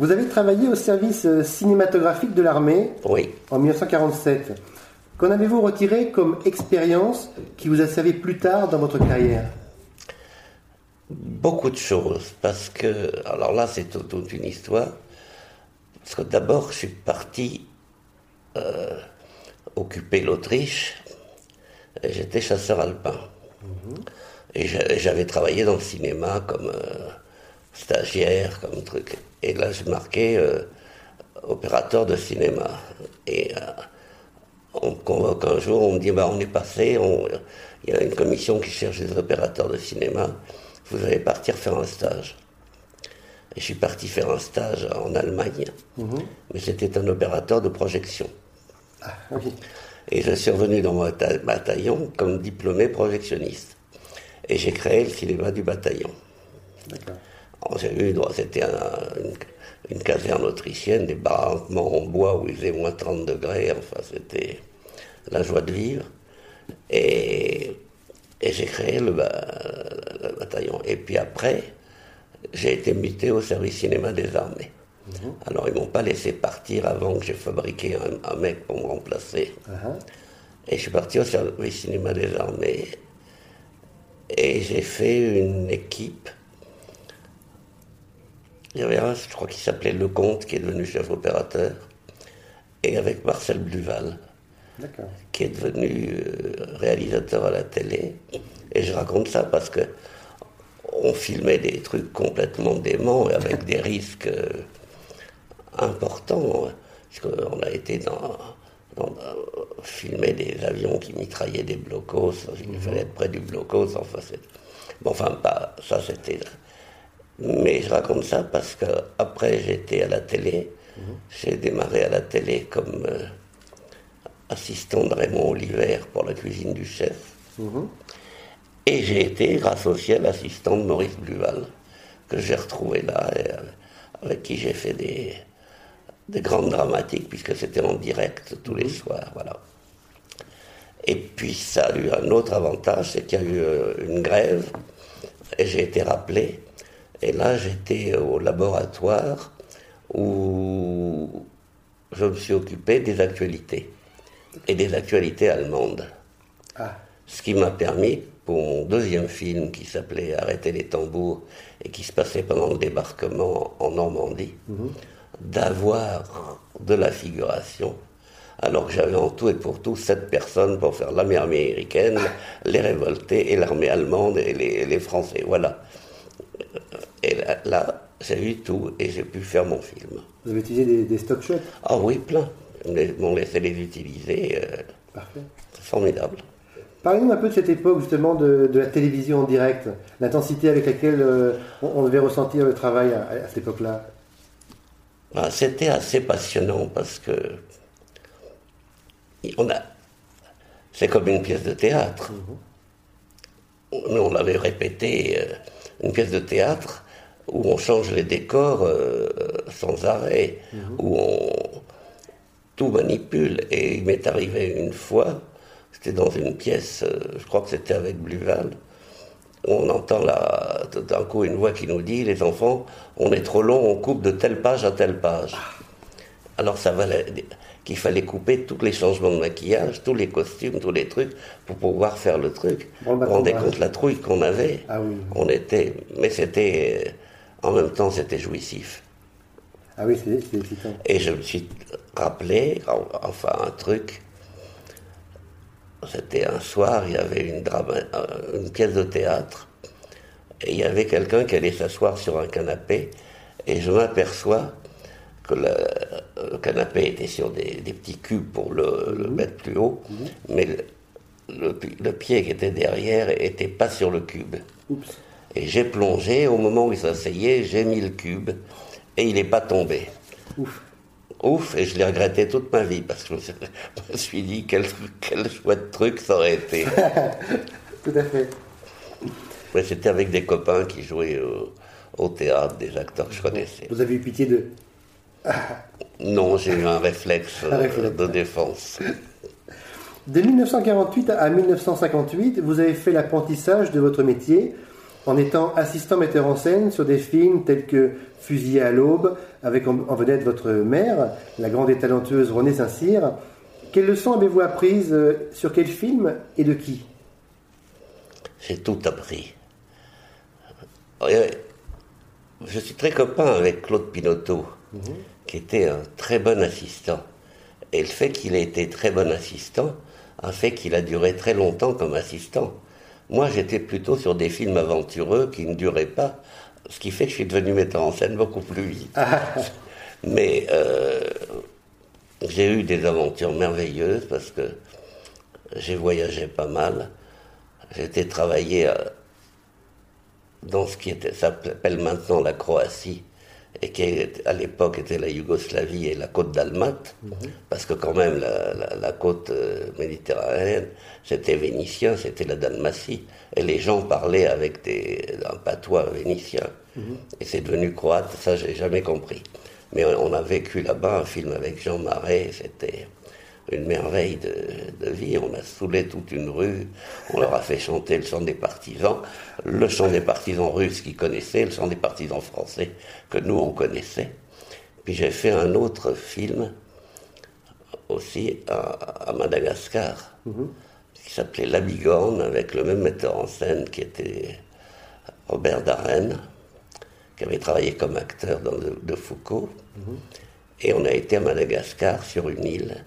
Vous avez travaillé au service euh, cinématographique de l'armée Oui. en 1947. Qu'en avez-vous retiré comme expérience qui vous a servi plus tard dans votre carrière? Beaucoup de choses, parce que, alors là, c'est toute, une histoire. Parce que d'abord, je suis parti euh, occuper l'Autriche, et j'étais chasseur alpin. Et j'a- j'avais travaillé dans le cinéma comme euh, stagiaire, comme truc. Et là, je marquais euh, opérateur de cinéma. Et euh, on me convoque un jour, on me dit bah, on est passé, il y a une commission qui cherche des opérateurs de cinéma, vous allez partir faire un stage. Et je suis parti faire un stage en Allemagne, mais c'était un opérateur de projection. Ah. Et je suis revenu dans mon bata- bataillon comme diplômé projectionniste. Et j'ai créé le cinéma du bataillon. D'accord. J'ai eu c'était un- une, une caserne autrichienne, des baraquements en bois où il faisait moins 30 degrés, enfin c'était la joie de vivre. Et, et j'ai créé le, ba- le bataillon. Et puis après, j'ai été muté au service cinéma des armées. Alors ils m'ont pas laissé partir avant que j'ai fabriqué un, un mec pour me remplacer. Ah, Et je suis parti au service cinéma des armées. Et j'ai fait une équipe. Il y avait un, je crois qu'il s'appelait Lecomte, qui est devenu chef opérateur. Et avec Marcel Bluval, qui est devenu euh, réalisateur à la télé. Et je raconte ça parce que on filmait des trucs complètement déments et avec des risques euh, importants. hein. Parce qu'on a été dans, dans- filmer des avions qui mitraillaient des blocos. Il fallait être près du blocos. Enfin, bon, enfin pas ça, c'était. Mais je raconte ça parce que après j'étais à la télé. J'ai démarré à la télé comme euh, assistant de Raymond Oliver pour la cuisine du chef. Et j'ai été, grâce au ciel, assistant de Maurice Bluval, que j'ai retrouvé là, et, euh, avec qui j'ai fait des, des grandes dramatiques, puisque c'était en direct tous les soirs. Voilà. Et puis ça a eu un autre avantage, c'est qu'il y a eu euh, une grève, et j'ai été rappelé. Et là, j'étais au laboratoire où je me suis occupé des actualités, et des actualités allemandes. Ah, Ce qui m'a permis, pour mon deuxième film qui s'appelait Arrêter les tambours et qui se passait pendant le débarquement en Normandie, d'avoir de la figuration, alors que j'avais en tout et pour tout sept personnes pour faire l'armée américaine, les révoltés et l'armée allemande et les, les Français. Voilà. Et là, là, j'ai eu tout et j'ai pu faire mon film. vous avez utilisé des, des stock shots Ah oui, plein. Ils m'ont laissé les utiliser. euh, Parfait. c'est formidable. Parlez-nous un peu de cette époque justement de, de la télévision en direct, l'intensité avec laquelle euh, on, on devait ressentir le travail à, à cette époque-là. Ah, C'était assez passionnant parce que on a, c'est comme une pièce de théâtre. Nous, on l'avait répété, euh, une pièce de théâtre où on change les décors euh, sans arrêt, où on tout manipule. Et il m'est arrivé une fois, c'était dans une pièce, euh, je crois que c'était avec Bluval, où on entend là, tout d'un coup une voix qui nous dit Les enfants, on est trop long, on coupe de telle page à telle page. Alors ça valait qu'il fallait couper tous les changements de maquillage, tous les costumes, tous les trucs, pour pouvoir faire le truc. Bon, bah, vous rendez bah. compte la trouille qu'on avait Ah oui. On était. Mais c'était. En même temps, c'était jouissif. Ah oui, c'est excitant. Et je me suis rappelé, en- enfin un truc, c'était un soir, il y avait une, drama- euh, une pièce de théâtre, et il y avait quelqu'un qui allait s'asseoir sur un canapé, et je m'aperçois que le, le canapé était sur des, des petits cubes pour le, le mettre plus haut, mais le, le pi- le pied qui était derrière était pas sur le cube. Oups. Et j'ai plongé, au moment où il s'asseyait, j'ai mis le cube, et il n'est pas tombé. Ouf. Ouf, et je l'ai regretté toute ma vie, parce que je me suis- dit, quel, quel chouette truc ça aurait été. Tout à fait. Mais c'était avec des copains qui jouaient au, au théâtre, des acteurs que je connaissais. Vous avez eu pitié de. Non, j'ai eu un réflexe, Un euh, réflexe. de défense. De 1948 à 1958, vous avez fait l'apprentissage de votre métier en étant assistant metteur en scène sur des films tels que Fusillé à l'aube, avec en, vedette votre mère, la grande et talentueuse Renée Saint-Cyr. Quelles leçons avez-vous apprises euh, sur quel film et de qui? J'ai tout appris. Je suis très copain avec Claude Pinotto, mhm. qui était un très bon assistant. Et le fait qu'il ait été très bon assistant a fait qu'il a duré très longtemps comme assistant. Moi, j'étais plutôt sur des films aventureux qui ne duraient pas, ce qui fait que je suis devenu metteur en scène beaucoup plus vite. Ah. Mais euh, j'ai eu des aventures merveilleuses parce que j'ai voyagé pas mal. J'ai été travailler euh, dans ce qui s'appelle maintenant la Croatie et qui à l'époque était la Yougoslavie et la côte d'Almat, mhm. parce que quand même la, côte euh, méditerranéenne, c'était vénitien, c'était la Dalmatie, et les gens parlaient avec des, un patois vénitien, mhm. et c'est devenu croate, ça j'ai jamais compris. Mais on a vécu là-bas un film avec Jean Marais, c'était une merveille de, vie. On a saoulé toute une rue, on leur a fait chanter le chant des partisans, le chant des partisans russes qu'ils connaissaient, le chant des partisans français que nous on connaissait. Puis j'ai fait un autre film aussi à, Madagascar mhm. qui s'appelait La Bigorne avec le même metteur en scène qui était Robert Darren qui avait travaillé comme acteur dans de, Foucault. Mhm. Et on a été à Madagascar sur une île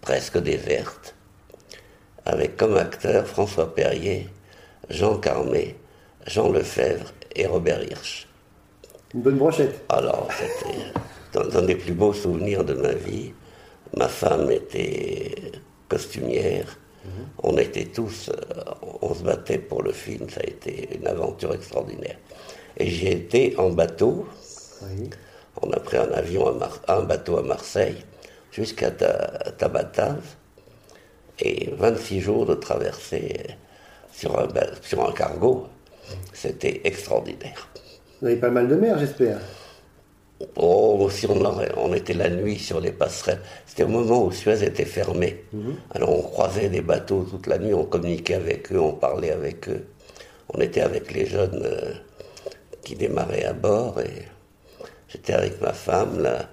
presque déserte, avec comme acteurs François Perrier, Jean Carmé, Jean Lefebvre et Robert Hirsch. Une bonne brochette. Alors, c'était un des plus beaux souvenirs de ma vie. Ma femme était costumière. Mhm. On était tous, euh, on se battait pour le film. Ça a été une aventure extraordinaire. Et j'ai été en bateau. On a pris un avion, à un bateau à Marseille jusqu'à Tabatave et 26 jours de traversée sur un, sur un cargo. C'était extraordinaire. Vous avez pas mal de mer, j'espère. Oh, si on, on était la nuit sur les passerelles. C'était au moment où Suez était fermé. Mhm. Alors on croisait des bateaux toute la nuit, on communiquait avec eux, on parlait avec eux. On était avec les jeunes euh, qui démarraient à bord et j'étais avec ma femme, là,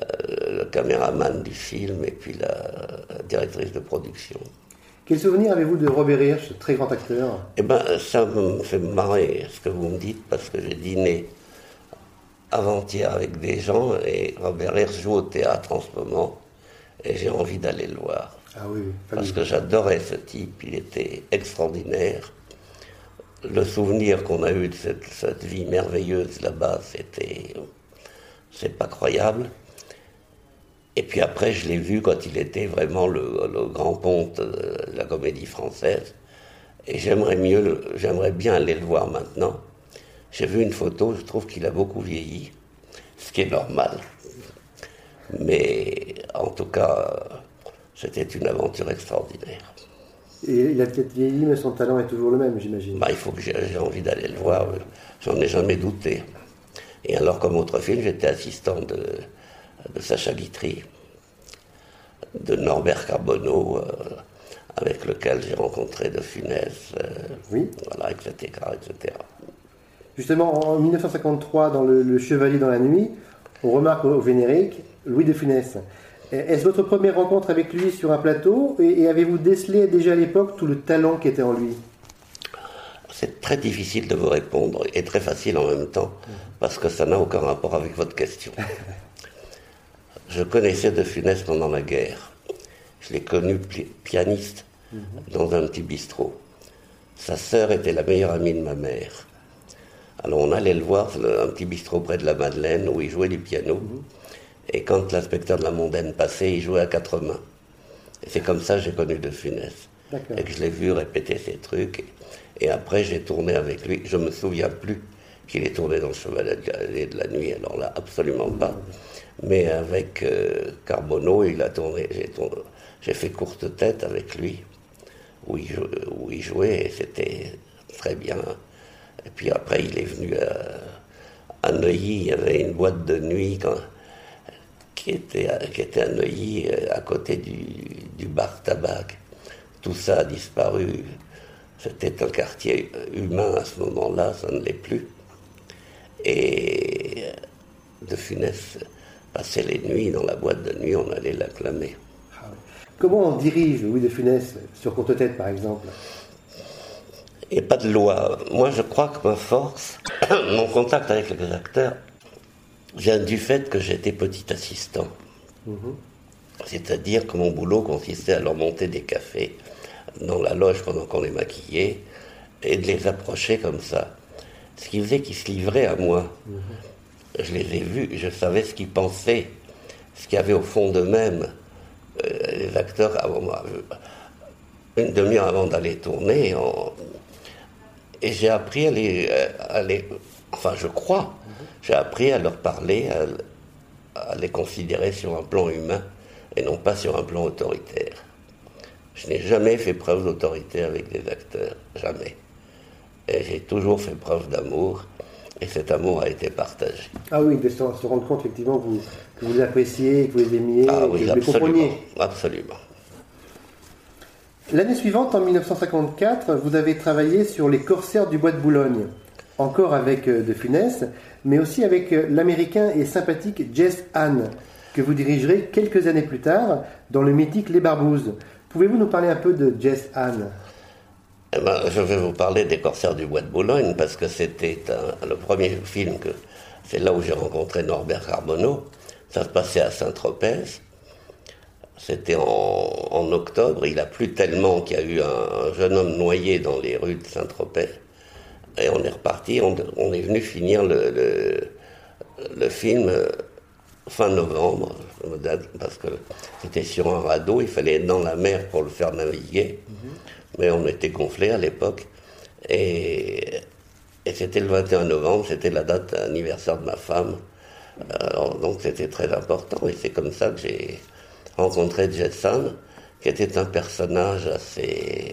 euh, le caméraman du film et puis la, directrice de production. Quel souvenir avez-vous de Robert Hirsch, ce très grand acteur? Eh bien, ça me fait marrer ce que vous me dites, parce que j'ai dîné avant-hier avec des gens et Robert Hirsch joue au théâtre en ce moment et j'ai envie d'aller le voir. Ah oui, parce que j'adorais ce type, il était extraordinaire. Le souvenir qu'on a eu de cette, cette vie merveilleuse là-bas, c'était. C'est pas croyable. Et puis après, je l'ai vu quand il était vraiment le, grand ponte de la comédie française. Et j'aimerais mieux, j'aimerais bien aller le voir maintenant. J'ai vu une photo, je trouve qu'il a beaucoup vieilli, ce qui est normal. Mais en tout cas, c'était une aventure extraordinaire. Et il a peut-être vieilli, mais son talent est toujours le même, j'imagine. Bah, il faut que j'ai envie d'aller le voir, j'en ai jamais douté. Et alors, comme autre film, j'étais assistant de, de Sacha Guitry, de Norbert Carbonneau, euh, avec lequel j'ai rencontré de Funès, euh, oui. voilà, etc., etc. Justement, en 1953, dans le, Chevalier dans la nuit, on remarque au générique Louis de Funès. Est-ce votre première rencontre avec lui sur un plateau et, avez-vous décelé déjà à l'époque tout le talent qui était en lui? C'est très difficile de vous répondre et très facile en même temps parce que ça n'a aucun rapport avec votre question. Je connaissais De Funès pendant la guerre. Je l'ai connu pianiste mhm. dans un petit bistrot. Sa sœur était la meilleure amie de ma mère. Alors on allait le voir, un petit bistrot près de la Madeleine où il jouait du piano. Mhm. Et quand l'inspecteur de la mondaine passait, il jouait à quatre mains. Et c'est comme ça que j'ai connu De Funès. Et que je l'ai vu répéter ces trucs. Et, après, j'ai tourné avec lui. Je ne me souviens plus qu'il est tourné dans le Chevalier de la Nuit. Alors là, absolument pas. Mais avec euh, Carbonneau, il a tourné, j'ai fait courte tête avec lui, où il, jouait, et c'était très bien. Et puis après, il est venu à, Neuilly, il y avait une boîte de nuit qui, était, était à Neuilly, euh, à côté du, bar tabac. Tout ça a disparu C'était un quartier humain à ce moment-là, ça ne l'est plus. Et De Funès passait les nuits dans la boîte de nuit, on allait l'acclamer. Comment on dirige Louis de Funès sur courte tête, par exemple? Et pas de loi. Moi, je crois que ma force, mon contact avec les acteurs, vient du fait que j'étais petit assistant. Mhm. C'est-à-dire que mon boulot consistait à leur monter des cafés dans la loge pendant qu'on les maquillait et de les approcher comme ça. Ce qui faisait qu'ils se livraient à moi. Je les ai vus, je savais ce qu'ils pensaient, ce qu'il y avait au fond d'eux-mêmes. Euh, les acteurs, avant moi, une demi-heure avant d'aller tourner, et j'ai appris à les, à les, Enfin, je crois, j'ai appris à leur parler, à les considérer sur un plan humain et non pas sur un plan autoritaire. Je n'ai jamais fait preuve d'autorité avec des acteurs, jamais. Et j'ai toujours fait preuve d'amour, et cet amour a été partagé. Ah oui, de se, rendre compte effectivement que vous, que vous les appréciez, que vous les aimiez, ah, oui, que vous les compreniez. Absolument. L'année suivante, en 1954, vous avez travaillé sur Les Corsaires du Bois de Boulogne, encore avec euh, De Funès, mais aussi avec euh, l'américain et sympathique Jess Hahn, que vous dirigerez quelques années plus tard dans le mythique Les Barbouzes. Pouvez-vous nous parler un peu de Jess Anne eh ben, Je vais vous parler des Corsaires du Bois de Boulogne parce que c'était le premier film que c'est là où j'ai rencontré Norbert Carbonneau. Ça se passait à Saint-Tropez. C'était en, octobre. Il a plu tellement qu'il y a eu un, jeune homme noyé dans les rues de Saint-Tropez. Et on est reparti. On, est venu finir le, film fin novembre, parce que c'était sur un radeau, il fallait être dans la mer pour le faire naviguer, mhm. Mais on était gonflé à l'époque. Et, c'était le 21 novembre, c'était la date anniversaire de ma femme. donc c'était très important, et c'est comme ça que j'ai rencontré Jetson, qui était un personnage assez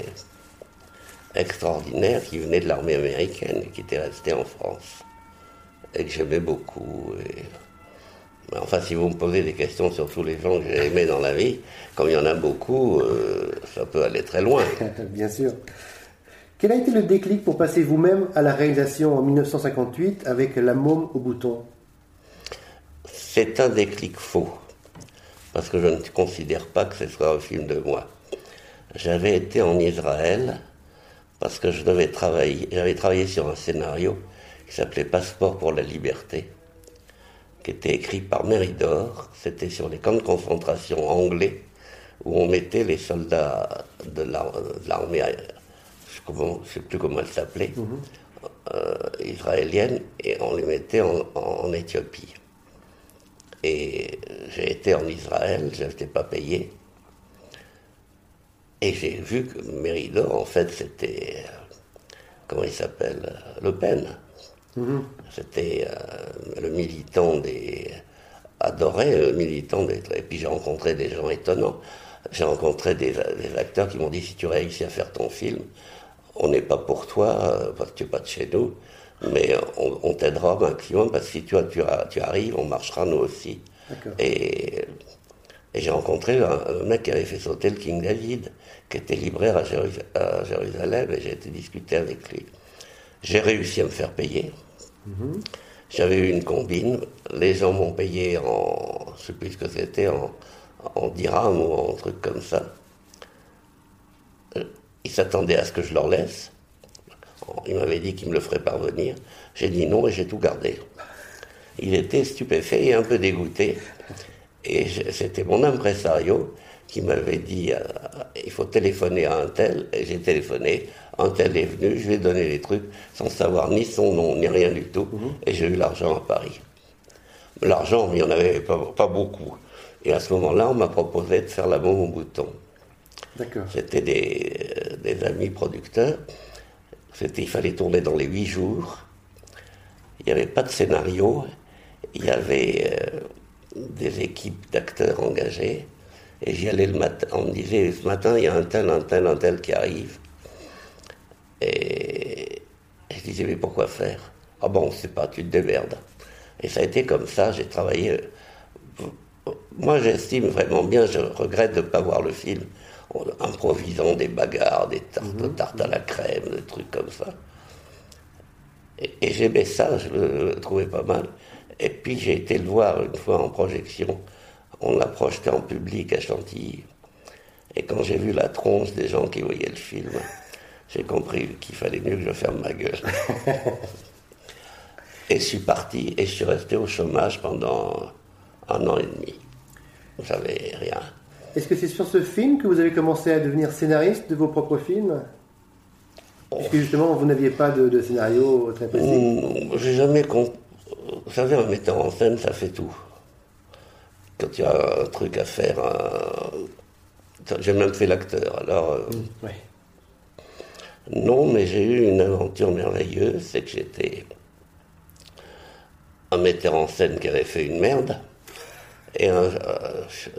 extraordinaire, qui venait de l'armée américaine et qui était resté en France, et que j'aimais beaucoup. Enfin, si vous me posez des questions sur tous les gens que j'ai aimés dans la vie, comme il y en a beaucoup, euh, ça peut aller très loin. Bien sûr. Quel a été le déclic pour passer vous-même à la réalisation en 1958 avec La môme au bouton? C'est un déclic faux, parce que je ne considère pas que ce soit un film de moi. J'avais été en Israël parce que je devais travailler, j'avais travaillé sur un scénario qui s'appelait Passeport pour la liberté qui était écrit par Méridor. C'était sur les camps de concentration anglais où on mettait les soldats de l'armée, je ne sais plus comment elle s'appelait, mhm. euh, israélienne, et on les mettait en, Éthiopie. Et j'ai été en Israël, je n'étais pas payé. Et j'ai vu que Méridor, en fait, c'était. Comment il s'appelle Le Pen. Mhm. C'était euh, le militant des. adoré le militant des. Et puis j'ai rencontré des gens étonnants. J'ai rencontré des, acteurs qui m'ont dit si tu réussis à faire ton film, on n'est pas pour toi, euh, parce que tu n'es pas de chez nous, mais on, t'aidera un maximum, parce que si tu, tu, arrives, on marchera nous aussi. Et, j'ai rencontré un, mec qui avait fait sauter le King David, qui était libraire à, à Jérusalem, et j'ai été discuter avec lui. J'ai réussi à me faire payer. J'avais eu une combine, les gens m'ont payé en, je sais plus ce que c'était, en, en dirham ou en truc comme ça. Ils s'attendaient à ce que je leur laisse. Ils m'avaient dit qu'ils me le feraient parvenir. J'ai dit non et j'ai tout gardé. Il était stupéfait et un peu dégoûté. Et c'était mon impresario qui m'avait dit euh, il faut téléphoner à un tel. Et j'ai téléphoné un tel est venu, je lui ai donné les trucs sans savoir ni son nom, ni rien du tout, mhm. et j'ai eu l'argent à Paris. L'argent, il n'y en avait pas, beaucoup. Et à ce moment-là, on m'a proposé de faire la bombe au bouton. C'était des, amis producteurs. C'était, il fallait tourner dans les huit jours. Il n'y avait pas de scénario. Il y avait euh, des équipes d'acteurs engagées. Et j'y allais le matin. On me disait, ce matin, il y a un tel, un tel, un tel qui arrive. Et, je disais, mais pourquoi faire? Ah bon, c'est pas, tu te démerdes. Et ça a été comme ça, j'ai travaillé moi, j'estime vraiment bien, je regrette de ne pas voir le film en improvisant des bagarres, des tartes, tartes à la crème, des trucs comme ça. Et, j'aimais ça, je le, trouvais pas mal. Et puis j'ai été le voir une fois en projection. On l'a projeté en public à Chantilly. Et quand j'ai vu la tronche des gens qui voyaient le film, j'ai compris qu'il fallait mieux que je ferme ma gueule. et je suis parti et je suis resté au chômage pendant un an et demi. J'avais rien. Est-ce que c'est sur ce film que vous avez commencé à devenir scénariste de vos propres films? Parce que justement, vous n'aviez pas de, scénario très précis. Hmm, j'ai jamais compris. Vous savez, un metteur en scène, ça fait tout. Quand tu as un truc à faire, j'ai même fait l'acteur. Alors, euh, hmm, non, mais j'ai eu une aventure merveilleuse, c'est que j'étais un metteur en scène qui avait fait une merde. Et euh,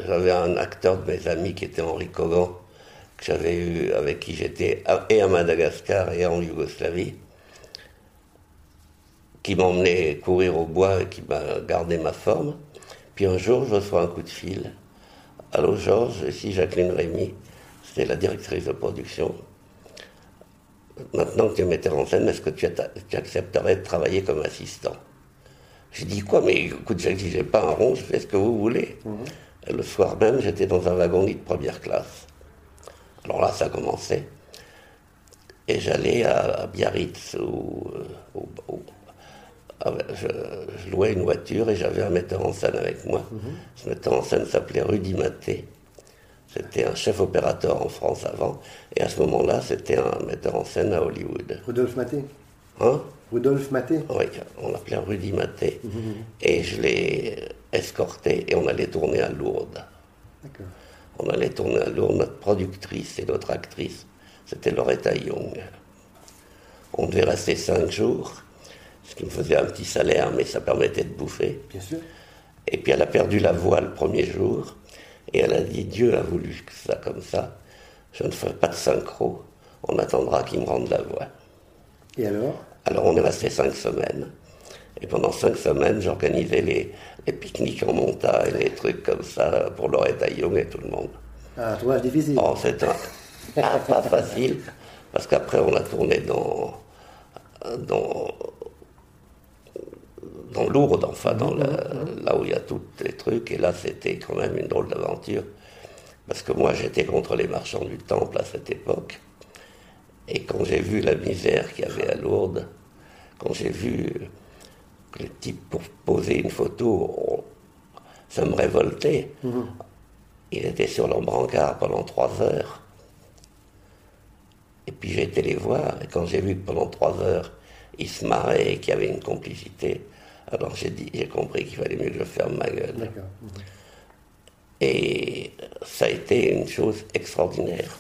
j'avais un acteur de mes amis qui était Henri Kogan, que j'avais eu, avec qui j'étais et à Madagascar et en Yougoslavie, qui m'emmenait courir au bois et qui m'a gardé ma forme. Puis un jour, je reçois un coup de fil. Allô Georges, ici Jacqueline Rémy, c'était la directrice de production. Maintenant que tu es metteur en scène, est-ce que tu, accepterais de travailler comme assistant? J'ai dit quoi Mais écoute, j'ai pas un rond, je fais ce que vous voulez. Mhm. le soir même, j'étais dans un wagon-lit de première classe. Alors là, ça commençait. Et j'allais à, Biarritz, où, ah je, louais une voiture et j'avais un metteur en scène avec moi. Mhm. Ce metteur en scène s'appelait Rudy Maté. C'était un chef opérateur en France avant. Et à ce moment-là, c'était un metteur en scène à Hollywood. Rudolf Maté Hein? Rudolf Maté Oui, on l'appelait Rudy Maté. Mhm. Et je l'ai escorté et on allait tourner à Lourdes. On allait tourner à Lourdes, notre productrice et notre actrice, c'était Loretta Young. On devait rester cinq jours, ce qui me faisait un petit salaire, mais ça permettait de bouffer. Bien sûr. Et puis elle a perdu la voix le premier jour, et elle a dit Dieu a voulu que ça comme ça. Je ne ferai pas de synchro, on attendra qu'il me rende la voix. Et alors? Alors on est resté cinq semaines. Et pendant cinq semaines, j'organisais les, pique-niques en montagne, les trucs comme ça pour Loretta Young et tout le monde. Ah, un tournage difficile. Oh, c'était pas facile, parce qu'après on a tourné dans, dans, dans Lourdes, enfin, dans mhm, mhm. là où il y a tous les trucs, et là c'était quand même une drôle d'aventure, parce que moi j'étais contre les marchands du temple à cette époque. Et quand j'ai vu la misère qu'il y avait à Lourdes, quand j'ai vu le type pour poser une photo, ça me révoltait. Mhm. Il était sur l'embrancard pendant trois heures. Et puis j'ai été les voir, et quand j'ai vu que pendant trois heures, il se marrait et qu'il y avait une complicité, alors j'ai dit, j'ai compris qu'il fallait mieux que je ferme ma gueule. Et ça a été une chose extraordinaire.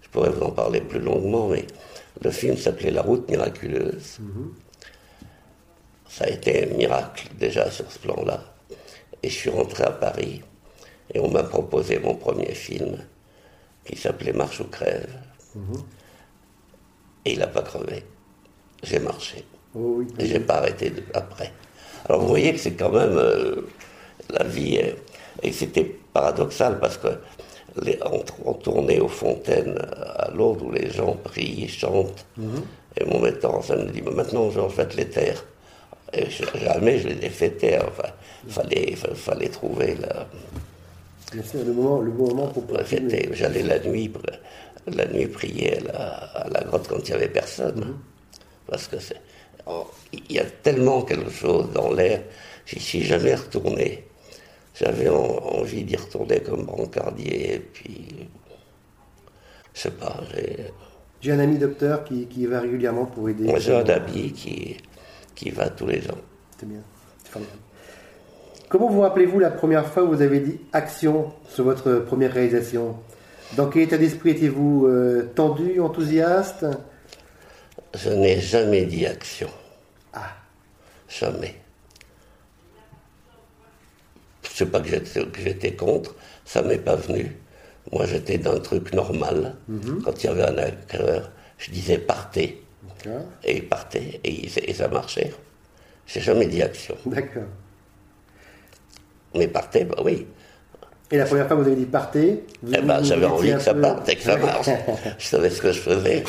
Je pourrais vous en parler plus longuement, mais le film s'appelait La route miraculeuse. Mhm. Ça a été un miracle déjà sur ce plan-là. Et je suis rentré à Paris et on m'a proposé mon premier film qui s'appelait Marche ou crève. Mhm. Et il n'a pas crevé. J'ai marché. Oh et j'ai pas arrêté après. Alors vous voyez que c'est quand même euh, la vie. et c'était paradoxal parce que on, tournait aux fontaines à Lourdes où les gens prient, chantent. Mhm. Et mon metteur en scène me dit Maintenant, Georges, vais te les taire. Et jamais je les ai fait taire. Enfin, fallait, fallait trouver la. le, moment, le moment pour J'allais la nuit, la nuit prier à la, grotte quand il n'y avait personne. Mhm. Parce que c'est. Oh, il y a tellement quelque chose dans l'air. J'y suis jamais retourné j'avais envie d'y retourner comme brancardier, et puis, je sais pas, j'ai... un ami docteur qui, qui, va régulièrement pour aider. Moi, j'ai un ami qui, qui va tous les ans. C'est bien, c'est Comment vous rappelez-vous la première fois où vous avez dit action sur votre première réalisation? Dans quel état d'esprit étiez-vous euh, Tendu, enthousiaste? Je n'ai jamais dit action. Jamais sais pas que j'étais contre, ça m'est pas venu. Moi, j'étais dans un truc normal. Mhm. Quand il y avait un acteur, je disais partez. Et il partait, et, ça marchait. J'ai jamais dit action. D'accord. Mais partez, bah oui. Et la première fois que vous avez dit partez, vous- Eh ben, j'avais envie que ça peu- parte et que ça marche. je savais ce que je faisais.